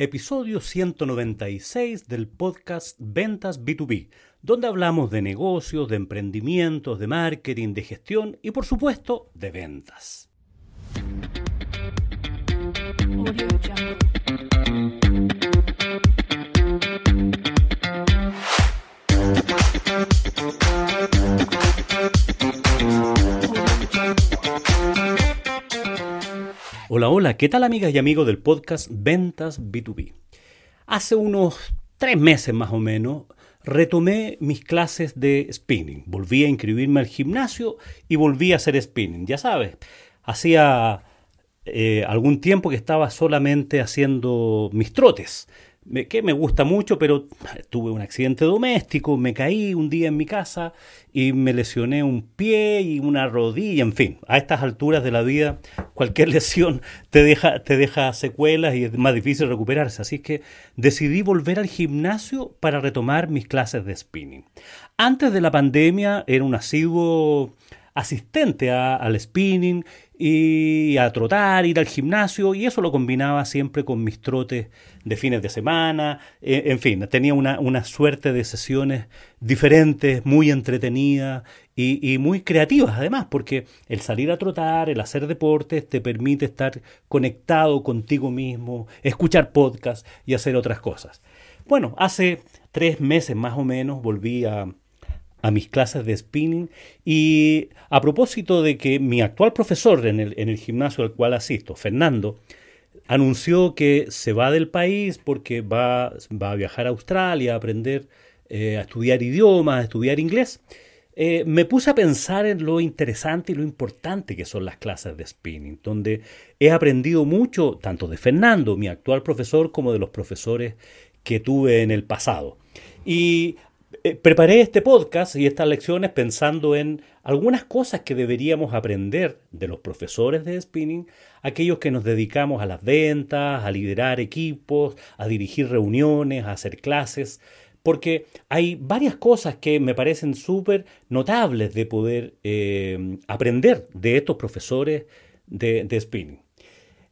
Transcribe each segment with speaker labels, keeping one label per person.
Speaker 1: episodio 196 del podcast Ventas B2B, donde hablamos de negocios, de emprendimientos, de marketing, de gestión y por supuesto de ventas. Hola, hola, ¿qué tal amigas y amigos del podcast Ventas B2B? Hace unos tres meses más o menos retomé mis clases de spinning. Volví a inscribirme al gimnasio y volví a hacer spinning. Ya sabes, hacía eh, algún tiempo que estaba solamente haciendo mis trotes que me gusta mucho, pero tuve un accidente doméstico, me caí un día en mi casa y me lesioné un pie y una rodilla, en fin, a estas alturas de la vida cualquier lesión te deja, te deja secuelas y es más difícil recuperarse, así que decidí volver al gimnasio para retomar mis clases de spinning. Antes de la pandemia era un asiduo asistente al spinning y a trotar, ir al gimnasio, y eso lo combinaba siempre con mis trotes de fines de semana, e, en fin, tenía una, una suerte de sesiones diferentes, muy entretenidas y, y, muy creativas además, porque el salir a trotar, el hacer deportes, te permite estar conectado contigo mismo, escuchar podcasts y hacer otras cosas. Bueno, hace tres meses más o menos volví a, a mis clases de spinning y a propósito de que mi actual profesor en el, en el gimnasio al cual asisto, Fernando, anunció que se va del país porque va, va a viajar a Australia a aprender eh, a estudiar idiomas, a estudiar inglés, eh, me puse a pensar en lo interesante y lo importante que son las clases de spinning, donde he aprendido mucho tanto de Fernando, mi actual profesor, como de los profesores que tuve en el pasado. Y eh, preparé este podcast y estas lecciones pensando en algunas cosas que deberíamos aprender de los profesores de spinning, aquellos que nos dedicamos a las ventas, a liderar equipos, a dirigir reuniones, a hacer clases, porque hay varias cosas que me parecen súper notables de poder eh, aprender de estos profesores de, spinning.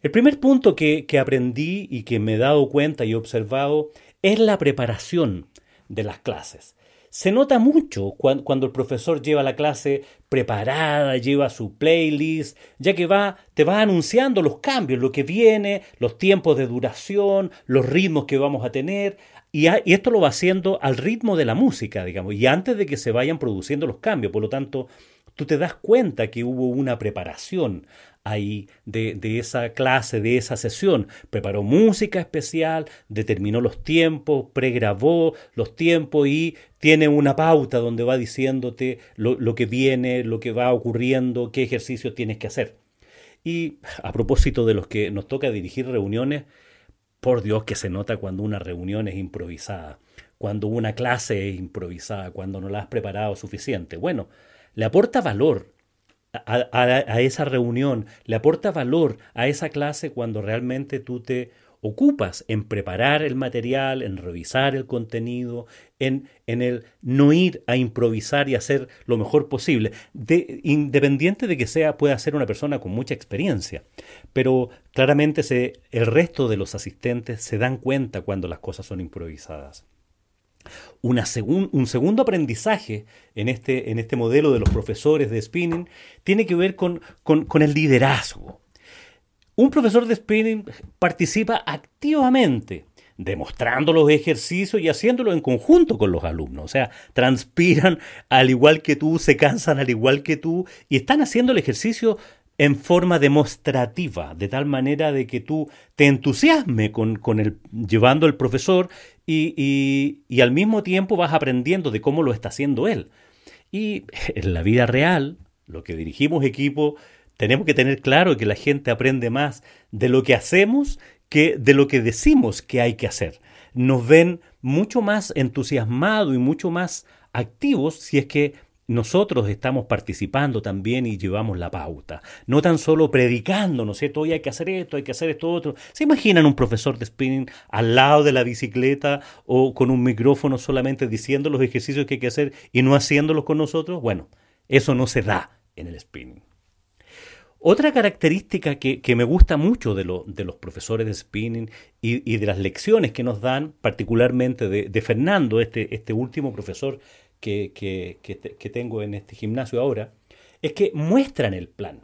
Speaker 1: El primer punto que, que aprendí y que me he dado cuenta y he observado es la preparación de las clases. Se nota mucho cuando, el profesor lleva la clase preparada, lleva su playlist, ya que va, te va anunciando los cambios, lo que viene, los tiempos de duración, los ritmos que vamos a tener. Y, y, esto lo va haciendo al ritmo de la música, digamos, y antes de que se vayan produciendo los cambios. Por lo tanto, tú te das cuenta que hubo una preparación ahí de, esa clase, de esa sesión. Preparó música especial, determinó los tiempos, pregrabó los tiempos y tiene una pauta donde va diciéndote lo, lo que viene, lo que va ocurriendo, qué ejercicios tienes que hacer. Y a propósito de los que nos toca dirigir reuniones, por Dios que se nota cuando una reunión es improvisada, cuando una clase es improvisada, cuando no la has preparado suficiente. Bueno, le aporta valor a, esa reunión, le aporta valor a esa clase cuando realmente tú te ocupas en preparar el material, en revisar el contenido, en, el no ir a improvisar y hacer lo mejor posible, de, independiente de que sea pueda ser una persona con mucha experiencia. Pero claramente el resto de los asistentes se dan cuenta cuando las cosas son improvisadas un segundo aprendizaje en este, en este modelo de los profesores de spinning tiene que ver con, con el liderazgo. Un profesor de spinning participa activamente demostrando los ejercicios y haciéndolo en conjunto con los alumnos. O sea, transpiran al igual que tú, se cansan al igual que tú y están haciendo el ejercicio en forma demostrativa, de tal manera de que tú te entusiasme con, con el, llevando el profesor y, y, al mismo tiempo vas aprendiendo de cómo lo está haciendo él. Y en la vida real, lo que dirigimos equipo, tenemos que tener claro que la gente aprende más de lo que hacemos que de lo que decimos que hay que hacer. Nos ven mucho más entusiasmados y mucho más activos si es que nosotros estamos participando también y llevamos la pauta. No tan solo predicando, ¿no es cierto? Hoy hay que hacer esto, hay que hacer esto otro. ¿Se imaginan un profesor de spinning al lado de la bicicleta o con un micrófono solamente diciendo los ejercicios que hay que hacer y no haciéndolos con nosotros? Bueno, eso no se da en el spinning. Otra característica que, me gusta mucho de, de, los profesores de spinning y, de las lecciones que nos dan, particularmente de, Fernando, este, este, último profesor que, que tengo en este gimnasio ahora, es que muestran el plan.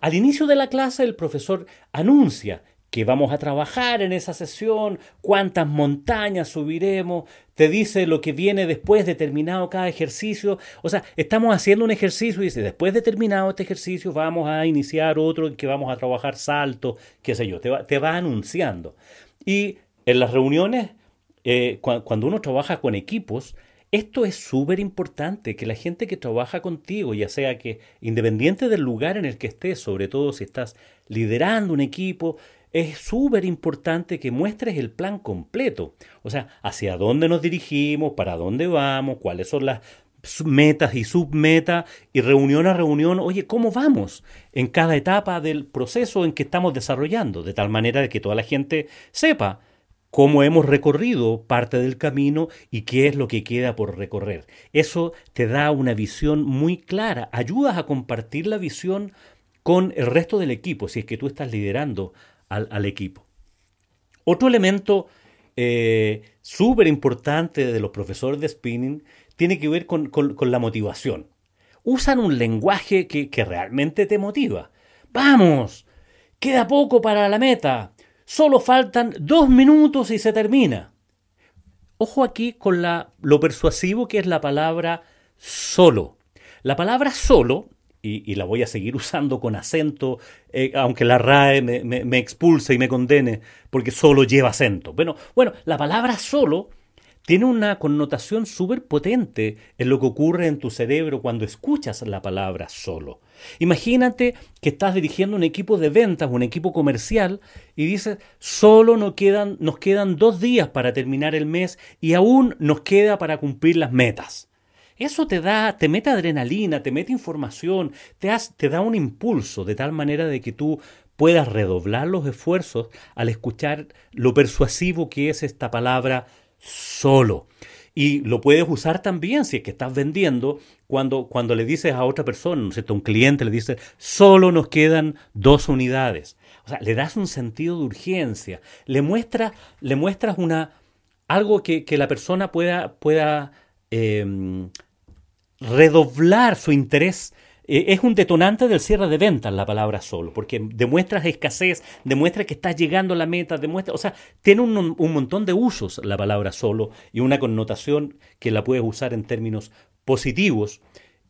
Speaker 1: Al inicio de la clase el profesor anuncia que vamos a trabajar en esa sesión, cuántas montañas subiremos, te dice lo que viene después de terminado cada ejercicio. O sea, estamos haciendo un ejercicio y dice, después de terminado este ejercicio vamos a iniciar otro en que vamos a trabajar salto, qué sé yo, te va, te va anunciando. Y en las reuniones, eh, cuando uno trabaja con equipos, esto es súper importante, que la gente que trabaja contigo, ya sea que independiente del lugar en el que estés, sobre todo si estás liderando un equipo, es súper importante que muestres el plan completo. O sea, hacia dónde nos dirigimos, para dónde vamos, cuáles son las metas y submetas y reunión a reunión, oye, ¿cómo vamos en cada etapa del proceso en que estamos desarrollando? De tal manera que toda la gente sepa cómo hemos recorrido parte del camino y qué es lo que queda por recorrer. Eso te da una visión muy clara, ayudas a compartir la visión con el resto del equipo, si es que tú estás liderando al, equipo. Otro elemento eh, súper importante de los profesores de spinning tiene que ver con, la motivación. Usan un lenguaje que, que realmente te motiva. ¡Vamos! Queda poco para la meta. Solo faltan dos minutos y se termina. Ojo aquí con la, lo persuasivo que es la palabra solo. La palabra solo, y, la voy a seguir usando con acento, eh, aunque la RAE me, me, expulse y me condene, porque solo lleva acento. Bueno, bueno, la palabra solo tiene una connotación súper potente en lo que ocurre en tu cerebro cuando escuchas la palabra solo. Imagínate que estás dirigiendo un equipo de ventas, un equipo comercial, y dices, solo nos quedan, nos quedan dos días para terminar el mes y aún nos queda para cumplir las metas. Eso te da, te mete adrenalina, te mete información, te, te da un impulso de tal manera de que tú puedas redoblar los esfuerzos al escuchar lo persuasivo que es esta palabra solo. Y lo puedes usar también si es que estás vendiendo cuando, cuando le dices a otra persona, ¿no es cierto? Un cliente le dice, solo nos quedan dos unidades. O sea, le das un sentido de urgencia, le, muestra, le muestras una, algo que, la persona pueda, pueda em, redoblar su interés eh, es un detonante del cierre de ventas la palabra solo, porque demuestras escasez, demuestra que estás llegando a la meta, demuestra, o sea, tiene un, montón de usos la palabra solo y una connotación que la puedes usar en términos positivos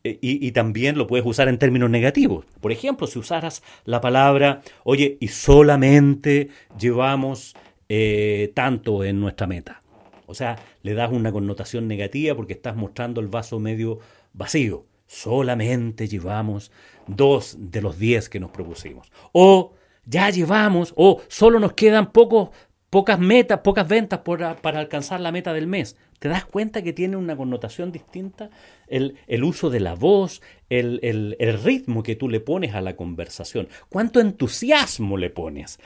Speaker 1: eh, y, también lo puedes usar en términos negativos. Por ejemplo, si usaras la palabra, oye, y solamente llevamos eh, tanto en nuestra meta. O sea, le das una connotación negativa porque estás mostrando el vaso medio vacío solamente llevamos dos de los diez que nos propusimos. O ya llevamos, o solo nos quedan pocos, pocas metas, pocas ventas para alcanzar la meta del mes. ¿Te das cuenta que tiene una connotación distinta? El, uso de la voz, el, el, ritmo que tú le pones a la conversación, cuánto entusiasmo le pones.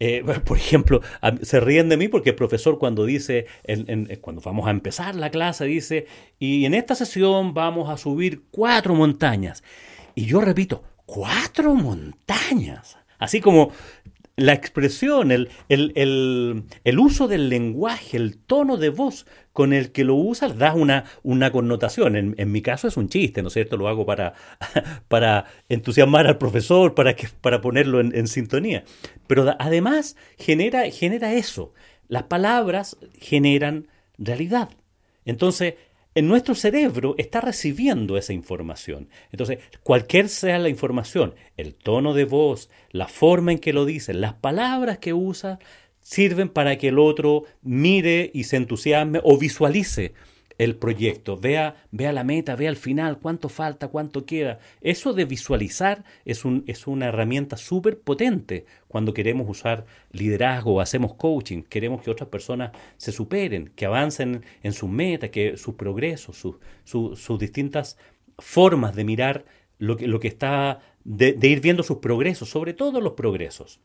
Speaker 1: Eh, por ejemplo, se ríen de mí porque el profesor cuando dice, cuando vamos a empezar la clase, dice, y en esta sesión vamos a subir cuatro montañas. Y yo repito, cuatro montañas. Así como la expresión, el, el, uso del lenguaje, el tono de voz con el que lo usas da una, una connotación. En, mi caso es un chiste, ¿no es cierto? Lo hago para, para entusiasmar al profesor, para, que, para ponerlo en, sintonía. Pero además genera, genera eso. Las palabras generan realidad. Entonces, en nuestro cerebro está recibiendo esa información. Entonces, cualquier sea la información, el tono de voz, la forma en que lo dice, las palabras que usa, sirven para que el otro mire y se entusiasme o visualice el proyecto, vea, vea la meta, vea el final, cuánto falta, cuánto queda. Eso de visualizar es, un, es una herramienta súper potente cuando queremos usar liderazgo, hacemos coaching, queremos que otras personas se superen, que avancen en sus metas, que sus progresos, sus, distintas formas de mirar lo que, lo que está, de, ir viendo sus progresos, sobre todo los progresos.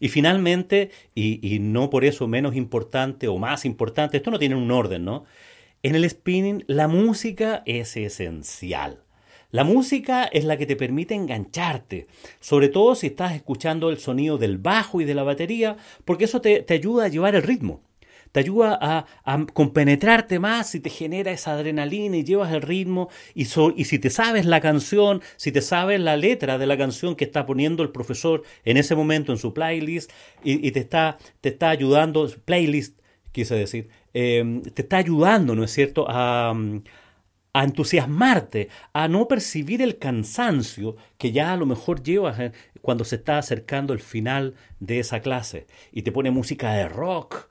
Speaker 1: Y finalmente, y, y, no por eso menos importante o más importante, esto no tiene un orden, ¿no? En el spinning la música es esencial. La música es la que te permite engancharte, sobre todo si estás escuchando el sonido del bajo y de la batería, porque eso te, ayuda a llevar el ritmo. Te ayuda a, compenetrarte más y te genera esa adrenalina y llevas el ritmo. Y, y si te sabes la canción, si te sabes la letra de la canción que está poniendo el profesor en ese momento en su playlist y, te, está, te está ayudando, playlist quise decir, eh, te está ayudando, ¿no es cierto?, a, a entusiasmarte, a no percibir el cansancio que ya a lo mejor llevas eh, cuando se está acercando el final de esa clase y te pone música de rock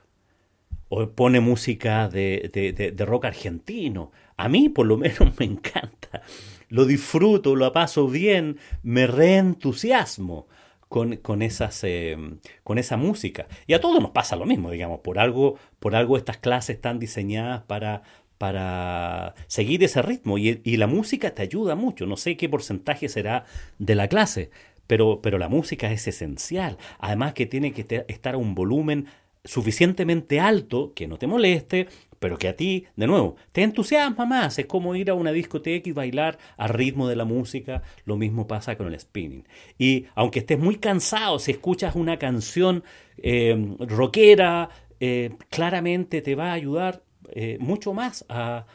Speaker 1: o pone música de, rock argentino. A mí por lo menos me encanta, lo disfruto, lo paso bien, me reentusiasmo. Con, con, esas, eh, con esa música. Y a todos nos pasa lo mismo, digamos, por algo, por algo estas clases están diseñadas para, para seguir ese ritmo y, la música te ayuda mucho. No sé qué porcentaje será de la clase, pero, pero la música es esencial. Además que tiene que estar a un volumen suficientemente alto que no te moleste, pero que a ti, de nuevo, te entusiasma más. Es como ir a una discoteca y bailar al ritmo de la música. Lo mismo pasa con el spinning. Y aunque estés muy cansado, si escuchas una canción eh, rockera, eh, claramente te va a ayudar eh, mucho más a,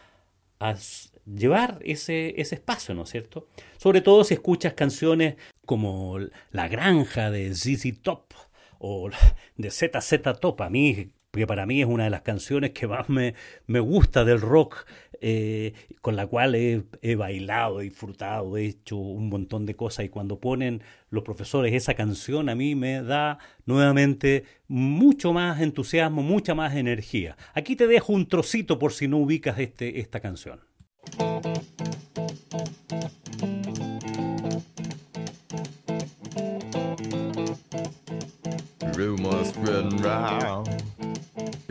Speaker 1: llevar ese, ese espacio, ¿no es cierto? Sobre todo si escuchas canciones como La Granja de ZZ Top o de ZZ Top. A mí porque para mí es una de las canciones que más me, me gusta del rock, eh, con la cual he, he, bailado, he disfrutado, he hecho un montón de cosas y cuando ponen los profesores esa canción a mí me da nuevamente mucho más entusiasmo, mucha más energía. Aquí te dejo un trocito por si no ubicas este, esta canción.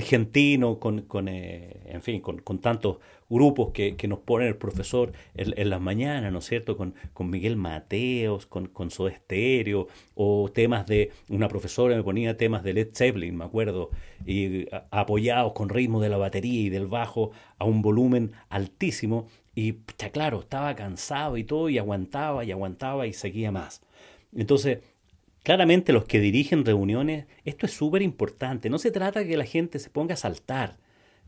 Speaker 1: Argentino, con, con eh, en fin, con, con, tantos grupos que, que, nos pone el profesor en, las mañanas, ¿no es cierto? Con, con Miguel Mateos, con, con Soda Stereo, o temas de, una profesora me ponía temas de Led Zeppelin, me acuerdo, y apoyados con ritmo de la batería y del bajo a un volumen altísimo, y ya claro, estaba cansado y todo, y aguantaba y aguantaba y seguía más. Entonces, Claramente los que dirigen reuniones, esto es súper importante. No se trata que la gente se ponga a saltar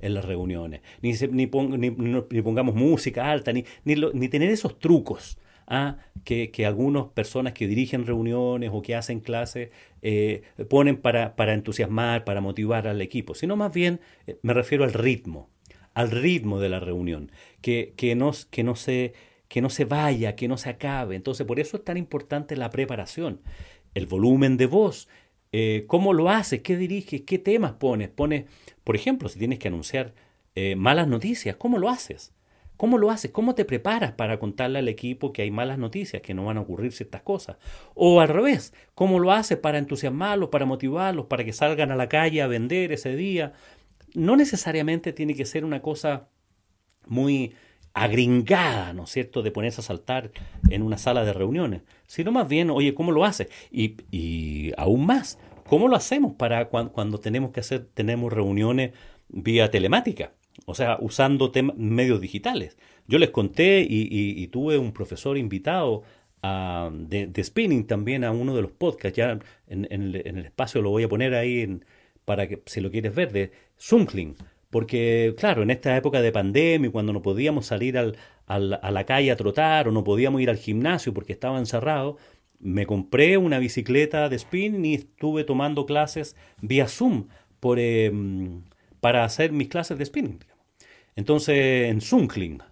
Speaker 1: en las reuniones, ni, ni, pongamos música alta, ni, ni, tener esos trucos ¿ah? que, que algunas personas que dirigen reuniones o que hacen clases eh, ponen para, para, entusiasmar, para motivar al equipo, sino más bien eh, me refiero al ritmo, al ritmo de la reunión, que, que, que, no se, que no se vaya, que no se acabe. Entonces, por eso es tan importante la preparación el volumen de voz, eh, cómo lo haces, qué diriges, qué temas pones. Pones, por ejemplo, si tienes que anunciar eh, malas noticias, ¿cómo lo haces? ¿Cómo lo haces? ¿Cómo te preparas para contarle al equipo que hay malas noticias, que no van a ocurrir ciertas cosas? O al revés, ¿cómo lo haces para entusiasmarlos, para motivarlos, para que salgan a la calle a vender ese día? No necesariamente tiene que ser una cosa muy agringada, ¿no es cierto?, de ponerse a saltar en una sala de reuniones, sino más bien, oye, ¿cómo lo hace? Y, y aún más, ¿cómo lo hacemos para cuando, tenemos que hacer, tenemos reuniones vía telemática? O sea, usando medios digitales. Yo les conté y, tuve un profesor invitado de, spinning también a uno de los podcasts. Ya en, el, espacio lo voy a poner ahí para que si lo quieres ver, de Zoomkling. Porque, claro, en esta época de pandemia, cuando no podíamos salir al, a la calle a trotar o no podíamos ir al gimnasio porque estaba encerrado, me compré una bicicleta de spin y estuve tomando clases vía Zoom em, para hacer mis clases de spinning. Entonces, en Zoomkling,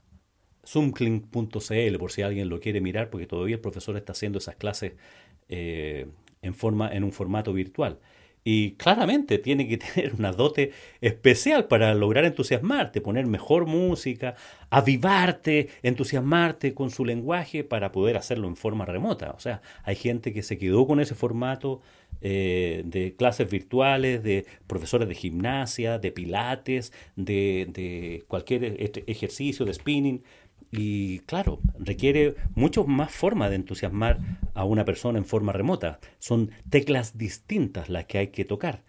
Speaker 1: zoomkling.cl, por si alguien lo quiere mirar, porque todavía el profesor está haciendo esas clases eh, en, forma, en un formato virtual. Y claramente tiene que tener una dote especial para lograr entusiasmarte, poner mejor música, avivarte, entusiasmarte con su lenguaje para poder hacerlo en forma remota. O sea, hay gente que se quedó con ese formato eh, de clases virtuales, de profesores de gimnasia, de pilates, de, cualquier e-, ejercicio, de spinning. Y claro, requiere mucho más forma de entusiasmar a una persona en forma remota. Son teclas distintas las que hay que tocar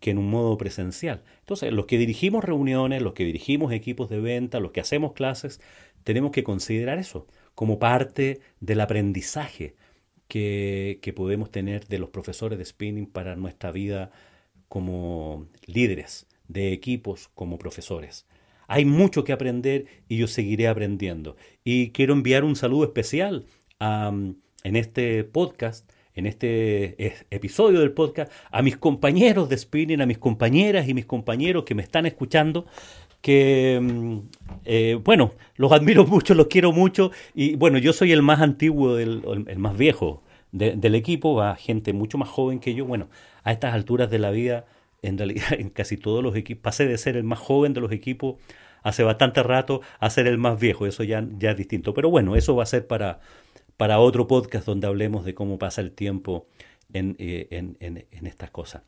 Speaker 1: que en un modo presencial. Entonces, los que dirigimos reuniones, los que dirigimos equipos de venta, los que hacemos clases, tenemos que considerar eso como parte del aprendizaje que, que podemos tener de los profesores de spinning para nuestra vida como líderes de equipos, como profesores. Hay mucho que aprender y yo seguiré aprendiendo. Y quiero enviar un saludo especial en este podcast, en este episodio del podcast, a mis compañeros de spinning, a mis compañeras y mis compañeros que me están escuchando que, mm, eh, bueno, los admiro mucho, los quiero mucho y bueno, yo soy el más antiguo, el más viejo del equipo, va gente mucho más joven que yo. Bueno, a estas alturas de la vida en realidad en casi todos los equipos, pasé de ser el más joven de los equipos hace bastante rato a ser el más viejo, eso ya, ya es distinto. Pero bueno, eso va a ser para, para otro podcast donde hablemos de cómo pasa el tiempo en, eh, estas cosas.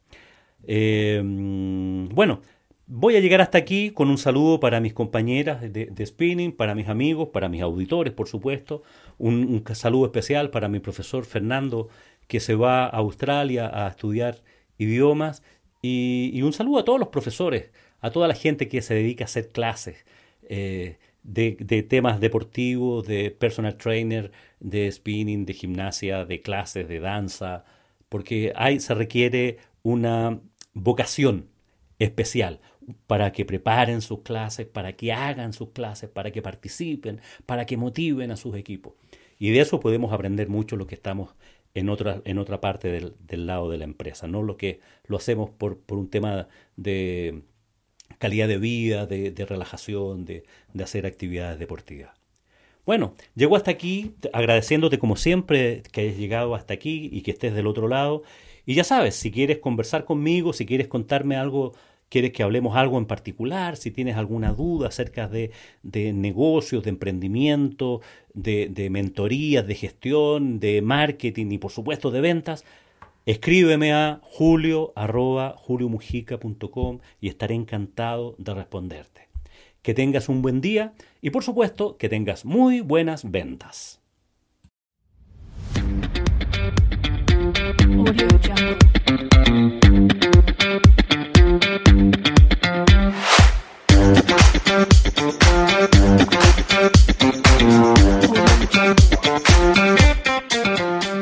Speaker 1: Eh, bueno, voy a llegar hasta aquí con un saludo para mis compañeras de, spinning, para mis amigos, para mis auditores, por supuesto. Un, un, saludo especial para mi profesor Fernando, que se va a Australia a estudiar idiomas y, un saludo a todos los profesores, a toda la gente que se dedica a hacer clases eh, de, temas deportivos, de personal trainer, de spinning, de gimnasia, de clases, de danza, porque hay, se requiere una vocación especial para que preparen sus clases, para que hagan sus clases, para que participen, para que motiven a sus equipos. Y de eso podemos aprender mucho lo que estamos en otra, en otra parte del, del, lado de la empresa, no lo que lo hacemos por, por un tema de calidad de vida, de, de relajación, de, de, hacer actividades deportivas. Bueno, llego hasta aquí agradeciéndote como siempre que hayas llegado hasta aquí y que estés del otro lado. Y ya sabes, si quieres conversar conmigo, si quieres contarme algo quieres que hablemos algo en particular, si tienes alguna duda acerca de, negocios, de emprendimiento, de, de mentorías, de gestión, de marketing y por supuesto de ventas, escríbeme a julio y estaré encantado de responderte. Que tengas un buen día y por supuesto que tengas muy buenas ventas.